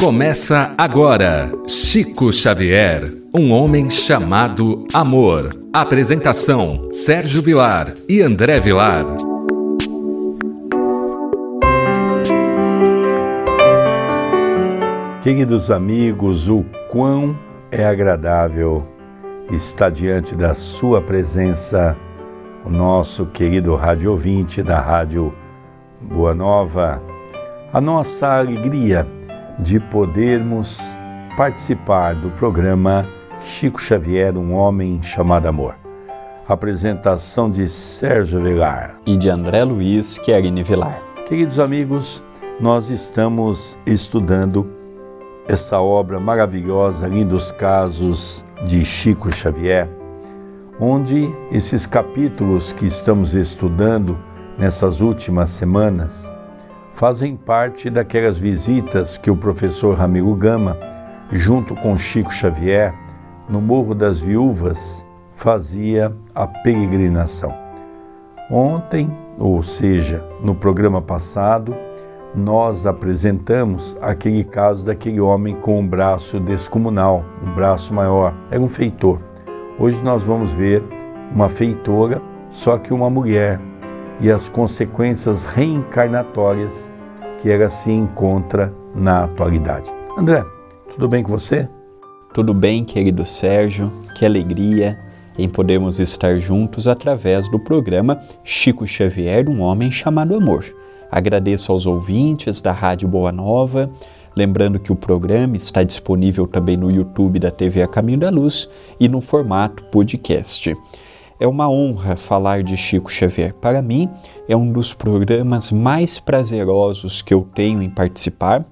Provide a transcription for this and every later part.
Começa agora Chico Xavier, um homem chamado amor. Apresentação: Sérgio Vilar e André Vilar. Queridos amigos, o quão é agradável estar diante da Sua presença, o nosso querido rádio ouvinte da Rádio Boa Nova. A nossa alegria de podermos participar do programa Chico Xavier, um homem chamado amor. Apresentação de Sérgio Vilar e de André Luiz Querini Vilar. Queridos amigos, nós estamos estudando essa obra maravilhosa, Lindos Casos de Chico Xavier, onde esses capítulos que estamos estudando nessas últimas semanas fazem parte daquelas visitas que o professor Ramiro Gama, junto com Chico Xavier, no Morro das Viúvas, fazia a peregrinação. Ontem, ou seja, no programa passado, nós apresentamos aquele caso daquele homem com um braço descomunal, um braço maior, era um feitor. Hoje nós vamos ver uma feitora, só que uma mulher, e as consequências reencarnatórias que ela se encontra na atualidade. André, tudo bem com você? Tudo bem, querido Sérgio. Que alegria em podermos estar juntos através do programa Chico Xavier, um homem chamado amor. Agradeço aos ouvintes da Rádio Boa Nova, lembrando que o programa está disponível também no YouTube da TV A Caminho da Luz e no formato podcast. É uma honra falar de Chico Xavier. Para mim, é um dos programas mais prazerosos que eu tenho em participar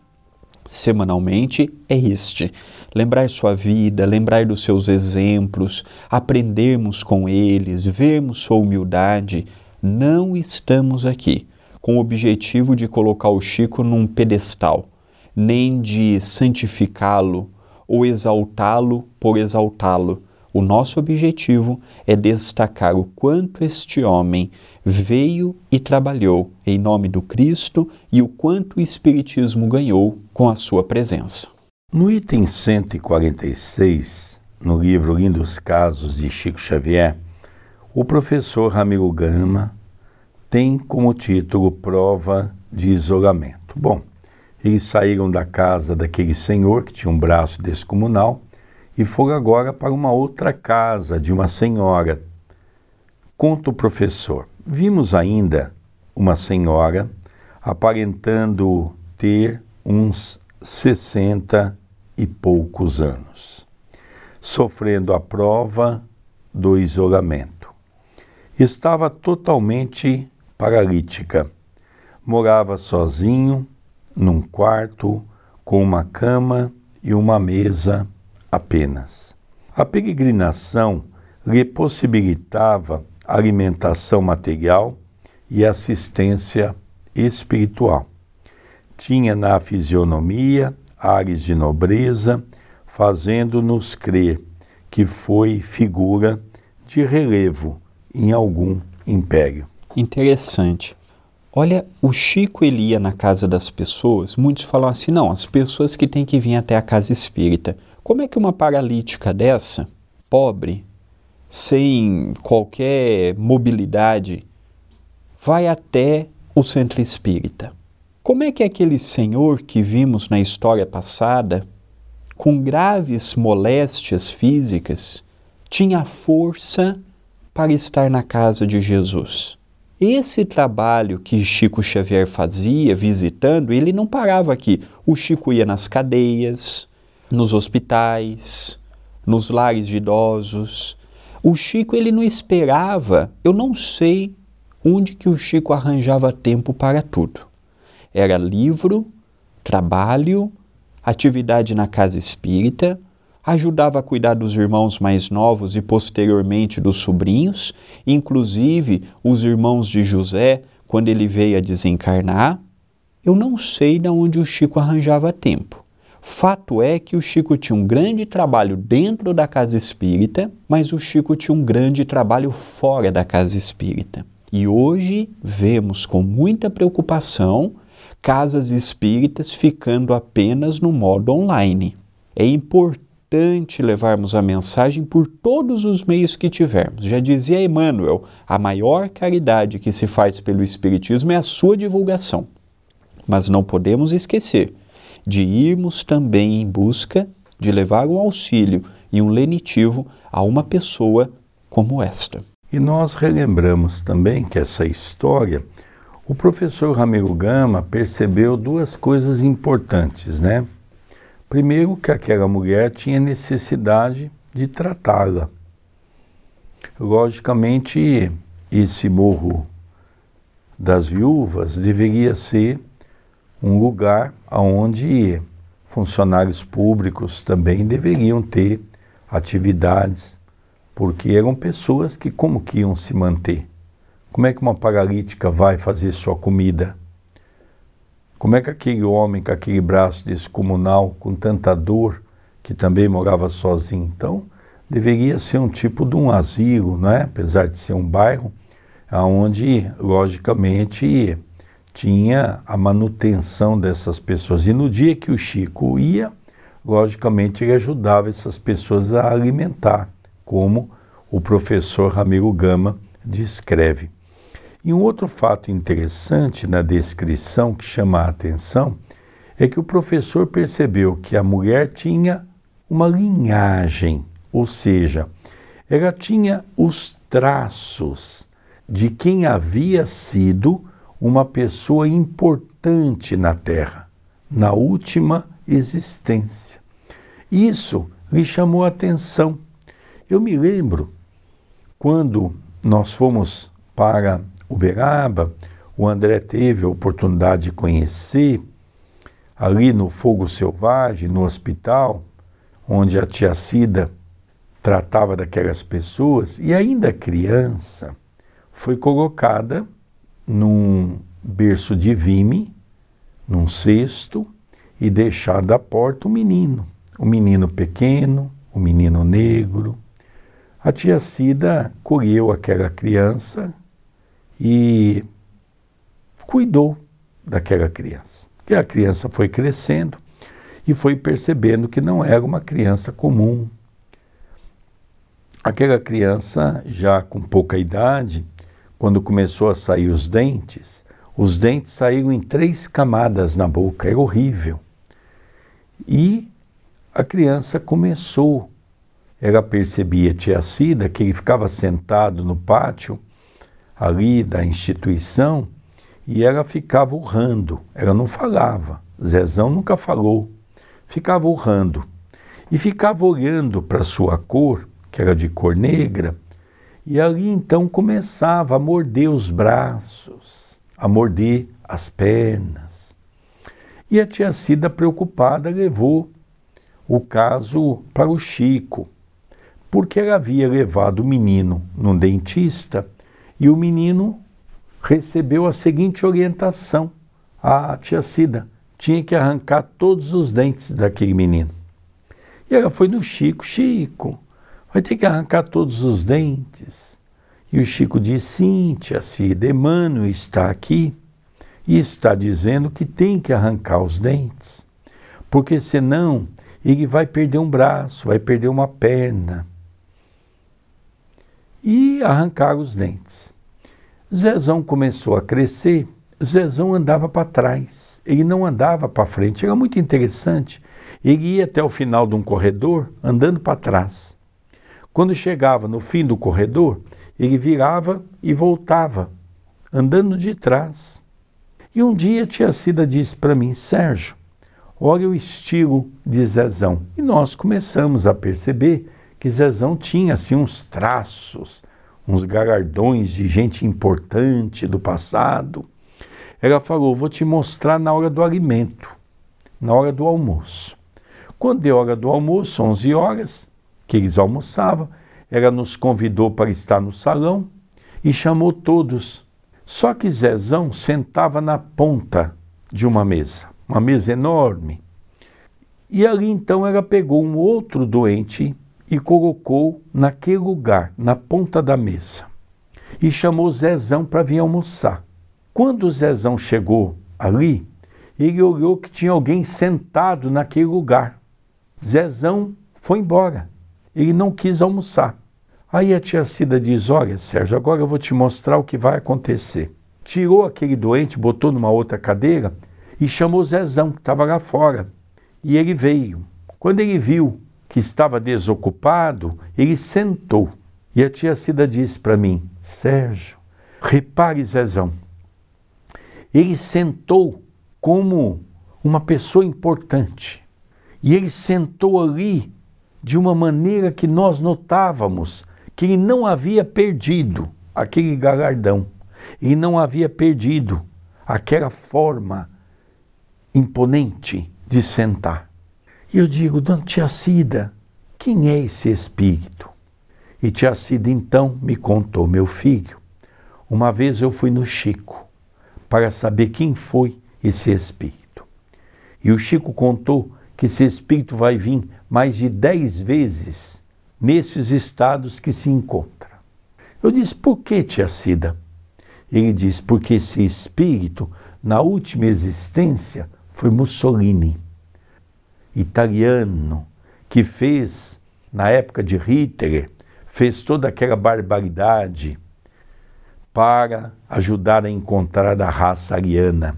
semanalmente é este: lembrar sua vida, lembrar dos seus exemplos, aprendermos com eles, vermos sua humildade. Não estamos aqui com o objetivo de colocar o Chico num pedestal, nem de santificá-lo ou exaltá-lo por exaltá-lo o nosso objetivo é destacar o quanto este homem veio e trabalhou em nome do Cristo e o quanto o Espiritismo ganhou com a sua presença. No item 146, no livro Lindos Casos de Chico Xavier, o professor Ramiro Gama tem como título Prova de Isolamento. Bom, eles saíram da casa daquele senhor que tinha um braço descomunal e foram agora para uma outra casa de uma senhora. Conta o professor. Vimos ainda uma senhora aparentando ter uns sessenta e poucos anos, sofrendo a prova do isolamento. Estava totalmente paralítica. Morava sozinho num quarto com uma cama e uma mesa apenas. A peregrinação lhe possibilitava alimentação material e assistência espiritual. Tinha na fisionomia ares de nobreza, fazendo-nos crer que foi figura de relevo em algum império. Interessante. Olha, o Chico ele ia na casa das pessoas, muitos falam assim: não, as pessoas que têm que vir até a casa espírita. Como é que uma paralítica dessa, pobre, sem qualquer mobilidade, vai até o centro espírita? Como é que aquele senhor que vimos na história passada, com graves moléstias físicas, tinha força para estar na casa de Jesus? Esse trabalho que Chico Xavier fazia visitando, ele não parava aqui. O Chico ia nas cadeias, nos hospitais, nos lares de idosos. O Chico ele não esperava, eu não sei onde que o Chico arranjava tempo para tudo. Era livro, trabalho, atividade na casa espírita, ajudava a cuidar dos irmãos mais novos e posteriormente dos sobrinhos, inclusive os irmãos de José, quando ele veio a desencarnar. Eu não sei de onde o Chico arranjava tempo. Fato é que o Chico tinha um grande trabalho dentro da casa espírita, mas o Chico tinha um grande trabalho fora da casa espírita. E hoje vemos com muita preocupação casas espíritas ficando apenas no modo online. É importante levarmos a mensagem por todos os meios que tivermos. Já dizia Emmanuel, a maior caridade que se faz pelo Espiritismo é a sua divulgação. Mas não podemos esquecer de irmos também em busca de levar um auxílio e um lenitivo a uma pessoa como esta. E nós relembramos também que essa história, o professor Ramiro Gama percebeu duas coisas importantes, né? Primeiro, que aquela mulher tinha necessidade de tratá-la. Logicamente, esse morro das viúvas deveria ser um lugar onde funcionários públicos também deveriam ter atividades porque eram pessoas que como que iam se manter? Como é que uma paralítica vai fazer sua comida? Como é que aquele homem com aquele braço descomunal, com tanta dor, que também morava sozinho, então deveria ser um tipo de um asilo, não é? Apesar de ser um bairro, aonde logicamente tinha a manutenção dessas pessoas. E no dia que o Chico ia, logicamente ele ajudava essas pessoas a alimentar como o professor Ramiro Gama descreve. E um outro fato interessante na descrição que chama a atenção é que o professor percebeu que a mulher tinha uma linhagem, ou seja, ela tinha os traços de quem havia sido uma pessoa importante na Terra, na última existência. Isso lhe chamou a atenção eu me lembro quando nós fomos para Uberaba, o André teve a oportunidade de conhecer ali no Fogo Selvagem, no hospital, onde a tia Cida tratava daquelas pessoas, e ainda criança, foi colocada num berço de vime, num cesto, e deixada à porta o um menino, o um menino pequeno, o um menino negro, a tia Cida colheu aquela criança e cuidou daquela criança. E a criança foi crescendo e foi percebendo que não era uma criança comum. Aquela criança, já com pouca idade, quando começou a sair os dentes, os dentes saíram em três camadas na boca, era horrível. E a criança começou ela percebia tia Cida que ele ficava sentado no pátio ali da instituição e ela ficava urrando. Ela não falava. Zezão nunca falou. Ficava urrando. E ficava olhando para sua cor, que era de cor negra, e ali então começava a morder os braços, a morder as pernas. E a tia Cida, preocupada, levou o caso para o Chico porque ela havia levado o menino num dentista e o menino recebeu a seguinte orientação: a tia Cida tinha que arrancar todos os dentes daquele menino. E ela foi no Chico: Chico, vai ter que arrancar todos os dentes. E o Chico disse: Sim, tia Cida, Emmanuel está aqui e está dizendo que tem que arrancar os dentes, porque senão ele vai perder um braço, vai perder uma perna e arrancaram os dentes. Zezão começou a crescer, Zezão andava para trás, ele não andava para frente, era muito interessante. Ele ia até o final de um corredor andando para trás. Quando chegava no fim do corredor, ele virava e voltava, andando de trás. E um dia tia Cida disse para mim, Sérgio, olha o estilo de Zezão. E nós começamos a perceber que Zezão tinha assim uns traços, uns galardões de gente importante do passado. Ela falou: Vou te mostrar na hora do alimento, na hora do almoço. Quando deu hora do almoço, 11 horas, que eles almoçavam, ela nos convidou para estar no salão e chamou todos. Só que Zezão sentava na ponta de uma mesa, uma mesa enorme. E ali então ela pegou um outro doente e colocou naquele lugar, na ponta da mesa. E chamou Zezão para vir almoçar. Quando Zezão chegou ali, ele olhou que tinha alguém sentado naquele lugar. Zezão foi embora. Ele não quis almoçar. Aí a tia Cida diz: Olha, Sérgio, agora eu vou te mostrar o que vai acontecer. Tirou aquele doente, botou numa outra cadeira e chamou Zezão, que estava lá fora. E ele veio. Quando ele viu que estava desocupado, ele sentou. E a tia Cida disse para mim: Sérgio, repare, Zezão, ele sentou como uma pessoa importante. E ele sentou ali de uma maneira que nós notávamos que ele não havia perdido aquele galardão, ele não havia perdido aquela forma imponente de sentar. E eu digo, Dona Tia Cida, quem é esse espírito? E Tia Cida então me contou, meu filho, uma vez eu fui no Chico para saber quem foi esse espírito. E o Chico contou que esse espírito vai vir mais de dez vezes nesses estados que se encontra. Eu disse, por que, tia Cida? Ele diz, porque esse espírito, na última existência, foi Mussolini, italiano, que fez, na época de Hitler, fez toda aquela barbaridade para ajudar a encontrar a raça ariana.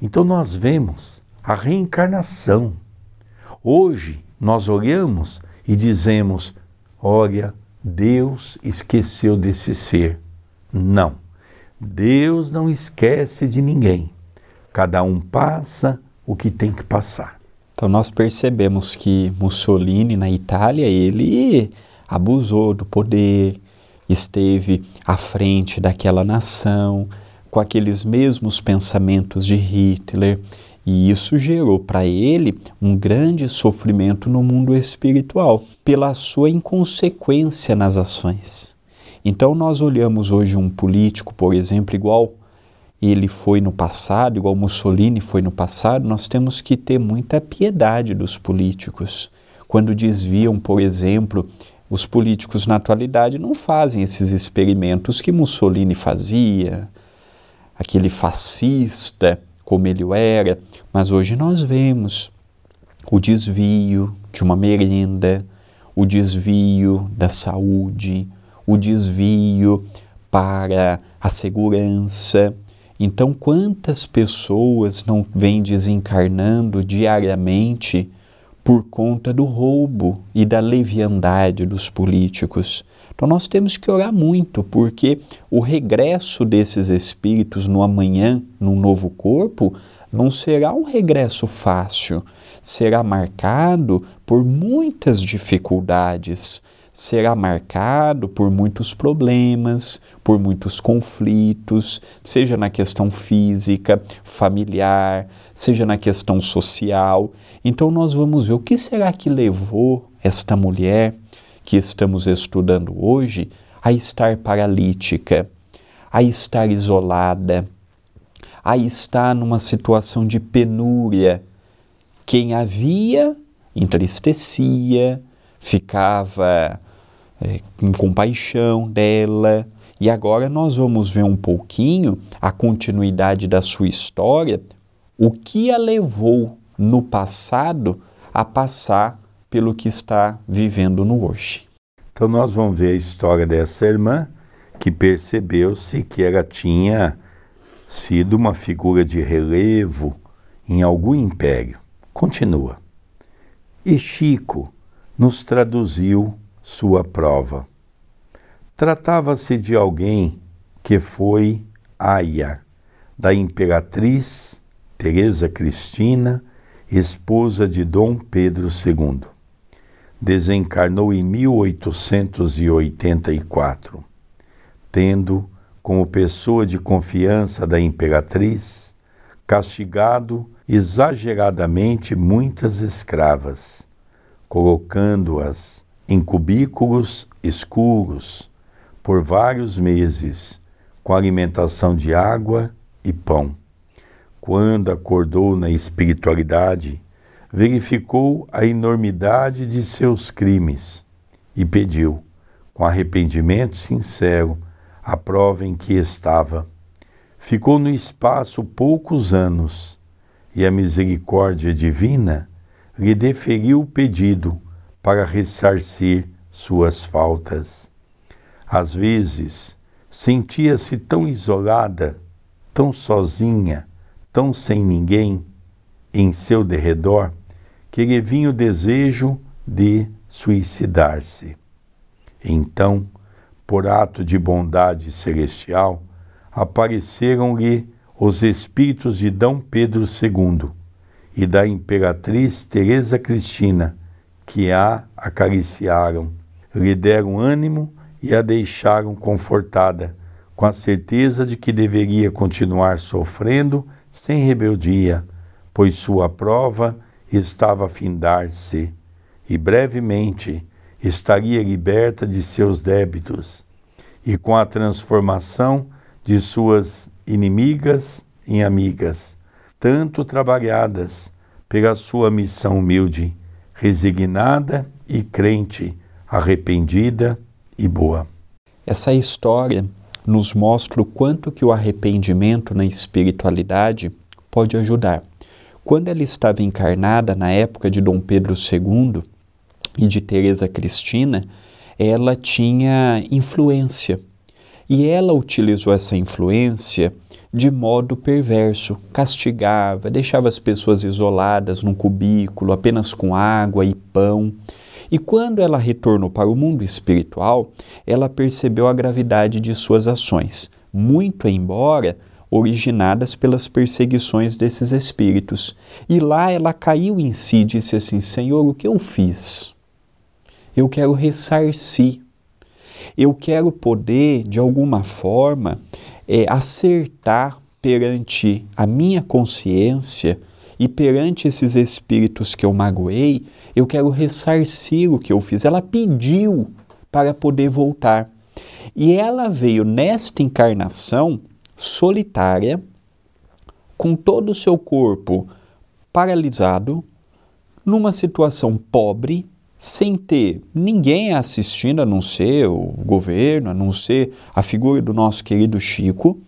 Então nós vemos a reencarnação. Hoje nós olhamos e dizemos: olha, Deus esqueceu desse ser. Não. Deus não esquece de ninguém. Cada um passa o que tem que passar. Então nós percebemos que Mussolini na Itália, ele abusou do poder, esteve à frente daquela nação, com aqueles mesmos pensamentos de Hitler, e isso gerou para ele um grande sofrimento no mundo espiritual, pela sua inconsequência nas ações. Então, nós olhamos hoje um político, por exemplo, igual ele foi no passado, igual Mussolini foi no passado, nós temos que ter muita piedade dos políticos. Quando desviam, por exemplo, os políticos na atualidade não fazem esses experimentos que Mussolini fazia, aquele fascista como ele era, mas hoje nós vemos o desvio de uma merenda, o desvio da saúde, o desvio para a segurança. Então, quantas pessoas não vêm desencarnando diariamente por conta do roubo e da leviandade dos políticos? Então, nós temos que orar muito, porque o regresso desses espíritos no amanhã, num novo corpo, não será um regresso fácil, será marcado por muitas dificuldades, será marcado por muitos problemas, por muitos conflitos, seja na questão física, familiar, seja na questão social. Então nós vamos ver o que será que levou esta mulher que estamos estudando hoje a estar paralítica, a estar isolada, a estar numa situação de penúria. Quem havia entristecia, ficava é, com compaixão dela. E agora nós vamos ver um pouquinho a continuidade da sua história, o que a levou no passado a passar pelo que está vivendo no hoje. Então nós vamos ver a história dessa irmã que percebeu-se que ela tinha sido uma figura de relevo em algum império. Continua. E Chico nos traduziu sua prova. Tratava-se de alguém que foi aia da imperatriz Teresa Cristina, esposa de Dom Pedro II. Desencarnou em 1884, tendo como pessoa de confiança da imperatriz, castigado exageradamente muitas escravas, colocando-as em cubículos escuros por vários meses, com alimentação de água e pão. Quando acordou na espiritualidade, verificou a enormidade de seus crimes e pediu, com arrependimento sincero, a prova em que estava. Ficou no espaço poucos anos e a misericórdia divina, lhe deferiu o pedido para ressarcir suas faltas. Às vezes, sentia-se tão isolada, tão sozinha, tão sem ninguém em seu derredor, que lhe vinha o desejo de suicidar-se. Então, por ato de bondade celestial, apareceram-lhe os espíritos de D. Pedro II e da imperatriz Teresa Cristina, que a acariciaram, lhe deram ânimo e a deixaram confortada, com a certeza de que deveria continuar sofrendo sem rebeldia, pois sua prova estava a findar-se e brevemente estaria liberta de seus débitos e com a transformação de suas inimigas em amigas, tanto trabalhadas pela sua missão humilde, resignada e crente, arrependida e boa. Essa história nos mostra o quanto que o arrependimento na espiritualidade pode ajudar. Quando ela estava encarnada na época de Dom Pedro II e de Teresa Cristina, ela tinha influência. E ela utilizou essa influência de modo perverso, castigava, deixava as pessoas isoladas num cubículo, apenas com água e pão. E quando ela retornou para o mundo espiritual, ela percebeu a gravidade de suas ações, muito embora originadas pelas perseguições desses espíritos. E lá ela caiu em si e disse assim: Senhor, o que eu fiz? Eu quero ressarcir. Eu quero poder, de alguma forma, é, acertar perante a minha consciência e perante esses espíritos que eu magoei, eu quero ressarcir o que eu fiz. Ela pediu para poder voltar. E ela veio nesta encarnação solitária, com todo o seu corpo paralisado, numa situação pobre, sem ter ninguém assistindo, a não ser o governo, a não ser a figura do nosso querido Chico.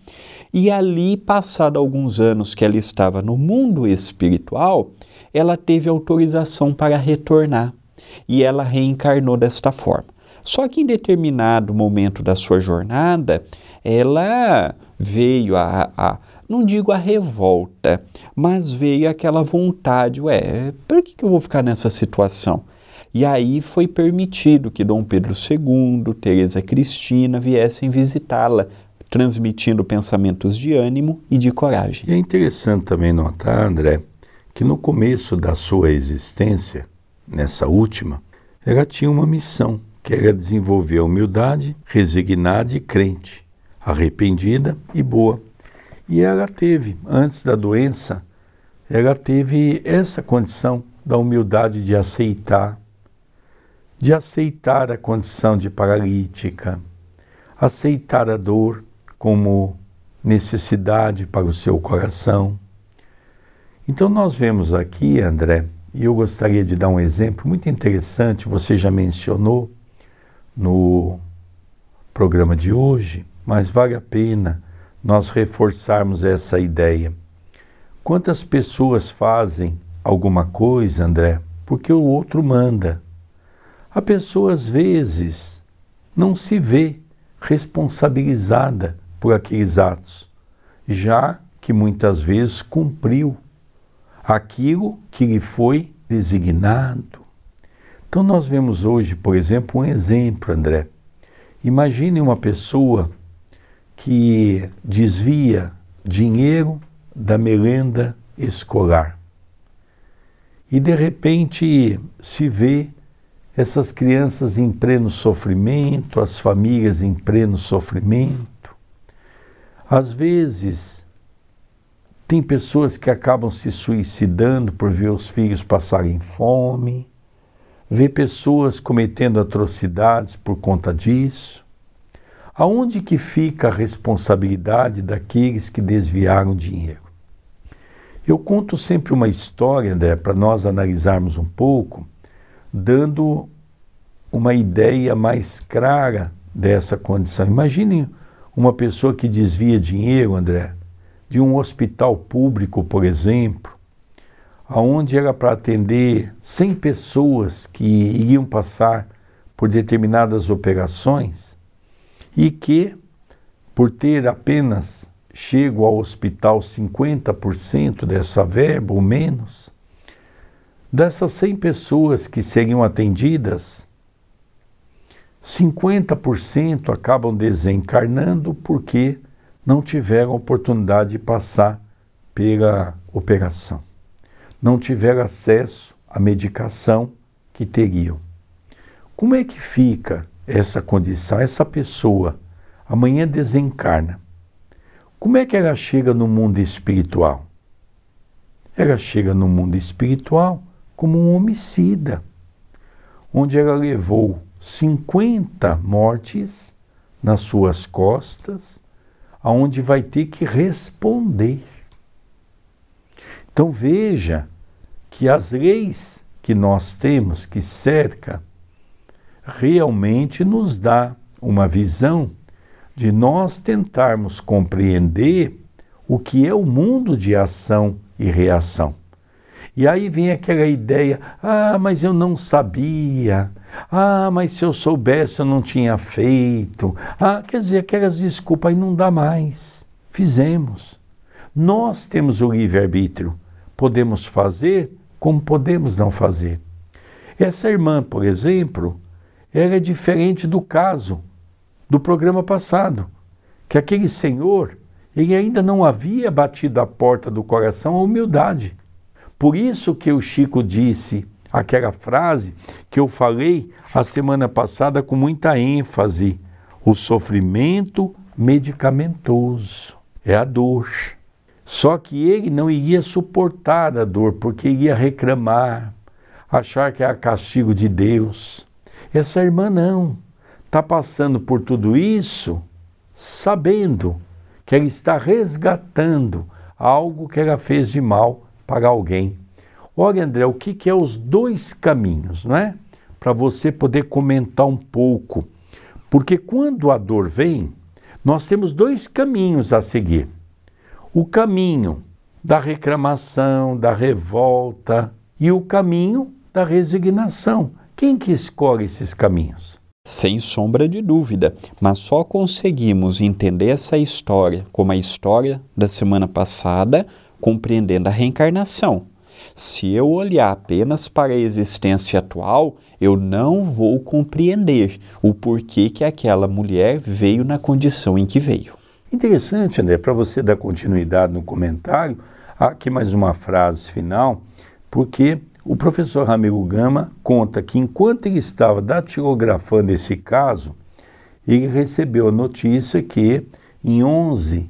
E ali, passado alguns anos que ela estava no mundo espiritual, ela teve autorização para retornar e ela reencarnou desta forma. Só que em determinado momento da sua jornada, ela veio a, a não digo a revolta, mas veio aquela vontade, ué, por que, que eu vou ficar nessa situação? E aí foi permitido que Dom Pedro II, Teresa Cristina viessem visitá-la, transmitindo pensamentos de ânimo e de coragem. E é interessante também notar, André, que no começo da sua existência, nessa última, ela tinha uma missão, que era desenvolver a humildade, resignada e crente, arrependida e boa. E ela teve, antes da doença, ela teve essa condição da humildade de aceitar de aceitar a condição de paralítica, aceitar a dor como necessidade para o seu coração. Então, nós vemos aqui, André, e eu gostaria de dar um exemplo muito interessante, você já mencionou no programa de hoje, mas vale a pena nós reforçarmos essa ideia. Quantas pessoas fazem alguma coisa, André, porque o outro manda? A pessoa às vezes não se vê responsabilizada por aqueles atos, já que muitas vezes cumpriu aquilo que lhe foi designado. Então nós vemos hoje, por exemplo, um exemplo, André. Imagine uma pessoa que desvia dinheiro da merenda escolar e de repente se vê essas crianças em pleno sofrimento, as famílias em pleno sofrimento. Às vezes, tem pessoas que acabam se suicidando por ver os filhos passarem fome, ver pessoas cometendo atrocidades por conta disso. Aonde que fica a responsabilidade daqueles que desviaram dinheiro? Eu conto sempre uma história, André, para nós analisarmos um pouco dando uma ideia mais clara dessa condição. Imagine uma pessoa que desvia dinheiro, André, de um hospital público, por exemplo, aonde era para atender 100 pessoas que iriam passar por determinadas operações e que, por ter apenas chego ao hospital 50% dessa verba ou menos, dessas 100 pessoas que seriam atendidas, 50% acabam desencarnando porque não tiveram oportunidade de passar pela operação, não tiveram acesso à medicação que teriam. Como é que fica essa condição? Essa pessoa amanhã desencarna. Como é que ela chega no mundo espiritual? Ela chega no mundo espiritual como um homicida, onde ela levou 50 mortes nas suas costas, aonde vai ter que responder. Então veja que as leis que nós temos que cerca realmente nos dá uma visão de nós tentarmos compreender o que é o mundo de ação e reação. E aí vem aquela ideia: ah, mas eu não sabia. Ah, mas se eu soubesse eu não tinha feito. Ah, quer dizer, aquelas desculpas aí não dá mais. Fizemos. Nós temos o livre-arbítrio. Podemos fazer como podemos não fazer. Essa irmã, por exemplo, era diferente do caso do programa passado, que aquele senhor, ele ainda não havia batido a porta do coração a humildade. Por isso que o Chico disse aquela frase que eu falei a semana passada com muita ênfase: o sofrimento medicamentoso é a dor. Só que ele não iria suportar a dor, porque iria reclamar, achar que era castigo de Deus. Essa irmã não. Está passando por tudo isso sabendo que ela está resgatando algo que ela fez de mal para alguém. Olha, André, o que, que é os dois caminhos, não é? Para você poder comentar um pouco. Porque quando a dor vem, nós temos dois caminhos a seguir. O caminho da reclamação, da revolta e o caminho da resignação. Quem que escolhe esses caminhos? Sem sombra de dúvida, mas só conseguimos entender essa história como a história da semana passada, compreendendo a reencarnação. Se eu olhar apenas para a existência atual, eu não vou compreender o porquê que aquela mulher veio na condição em que veio. Interessante, André, para você dar continuidade no comentário, aqui mais uma frase final, porque o professor Ramiro Gama conta que enquanto ele estava datilografando esse caso, ele recebeu a notícia que em 11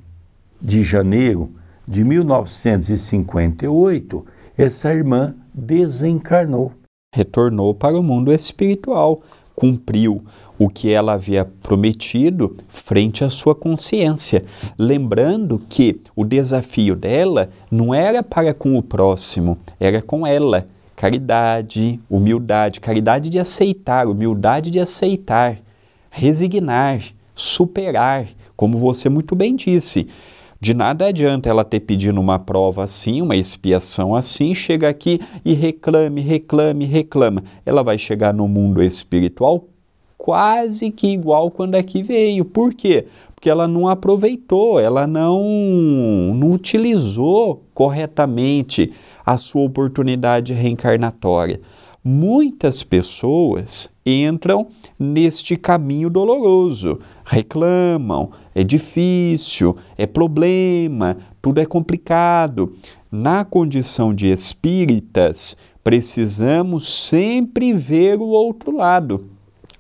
de janeiro de 1958 essa irmã desencarnou. Retornou para o mundo espiritual, cumpriu o que ela havia prometido frente à sua consciência, lembrando que o desafio dela não era para com o próximo, era com ela. Caridade, humildade, caridade de aceitar, humildade de aceitar, resignar, superar, como você muito bem disse. De nada adianta ela ter pedido uma prova assim, uma expiação assim, chega aqui e reclame, reclame, reclama. Ela vai chegar no mundo espiritual quase que igual quando aqui veio. Por quê? Porque ela não aproveitou, ela não, não utilizou corretamente a sua oportunidade reencarnatória. Muitas pessoas entram neste caminho doloroso, reclamam, é difícil, é problema, tudo é complicado. Na condição de espíritas, precisamos sempre ver o outro lado,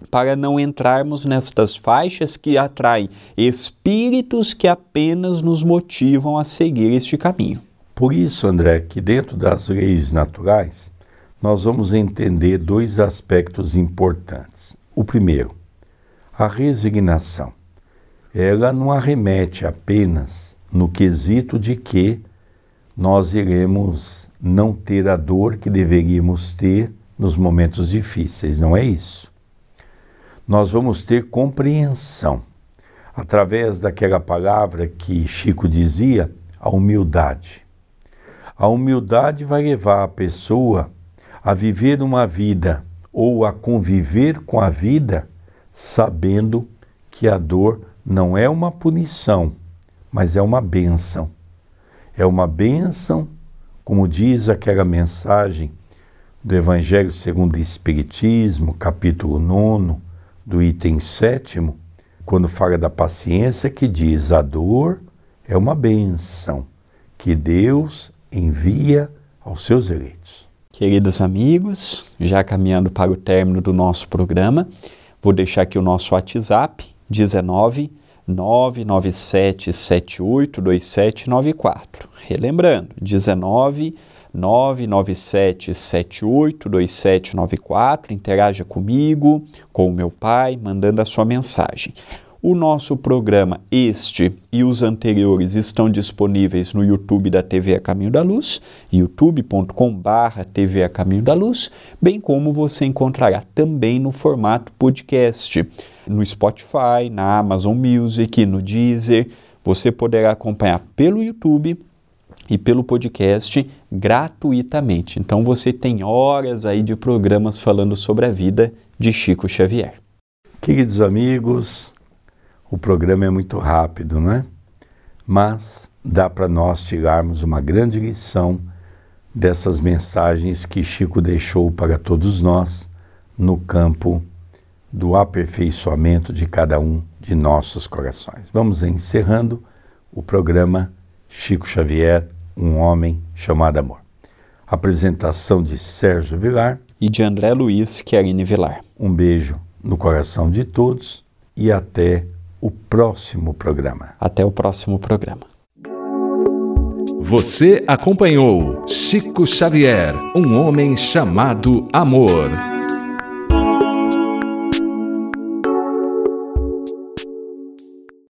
para não entrarmos nestas faixas que atraem espíritos que apenas nos motivam a seguir este caminho. Por isso, André, que dentro das leis naturais, nós vamos entender dois aspectos importantes. O primeiro, a resignação. Ela não arremete apenas no quesito de que nós iremos não ter a dor que deveríamos ter nos momentos difíceis, não é isso. Nós vamos ter compreensão através daquela palavra que Chico dizia, a humildade. A humildade vai levar a pessoa a viver uma vida ou a conviver com a vida sabendo que a dor não é uma punição, mas é uma bênção. É uma bênção, como diz aquela mensagem do Evangelho segundo o Espiritismo, capítulo 9, do item 7, quando fala da paciência, que diz: a dor é uma bênção que Deus envia aos seus eleitos. Queridos amigos, já caminhando para o término do nosso programa, vou deixar aqui o nosso WhatsApp, 19 997 782794. Relembrando, 19 997 782794. Interaja comigo, com o meu pai, mandando a sua mensagem. O nosso programa, este e os anteriores, estão disponíveis no YouTube da TV A Caminho da Luz, youtube.com/barra TV A Caminho da Luz, bem como você encontrará também no formato podcast, no Spotify, na Amazon Music, no Deezer. Você poderá acompanhar pelo YouTube e pelo podcast gratuitamente. Então você tem horas aí de programas falando sobre a vida de Chico Xavier. Queridos amigos, o programa é muito rápido, né? Mas dá para nós tirarmos uma grande lição dessas mensagens que Chico deixou para todos nós no campo do aperfeiçoamento de cada um de nossos corações. Vamos encerrando o programa Chico Xavier, um homem chamado amor. Apresentação de Sérgio Vilar e de André Luiz Querine Vilar. Um beijo no coração de todos e até o próximo programa. Até o próximo programa. Você acompanhou Chico Xavier, um homem chamado amor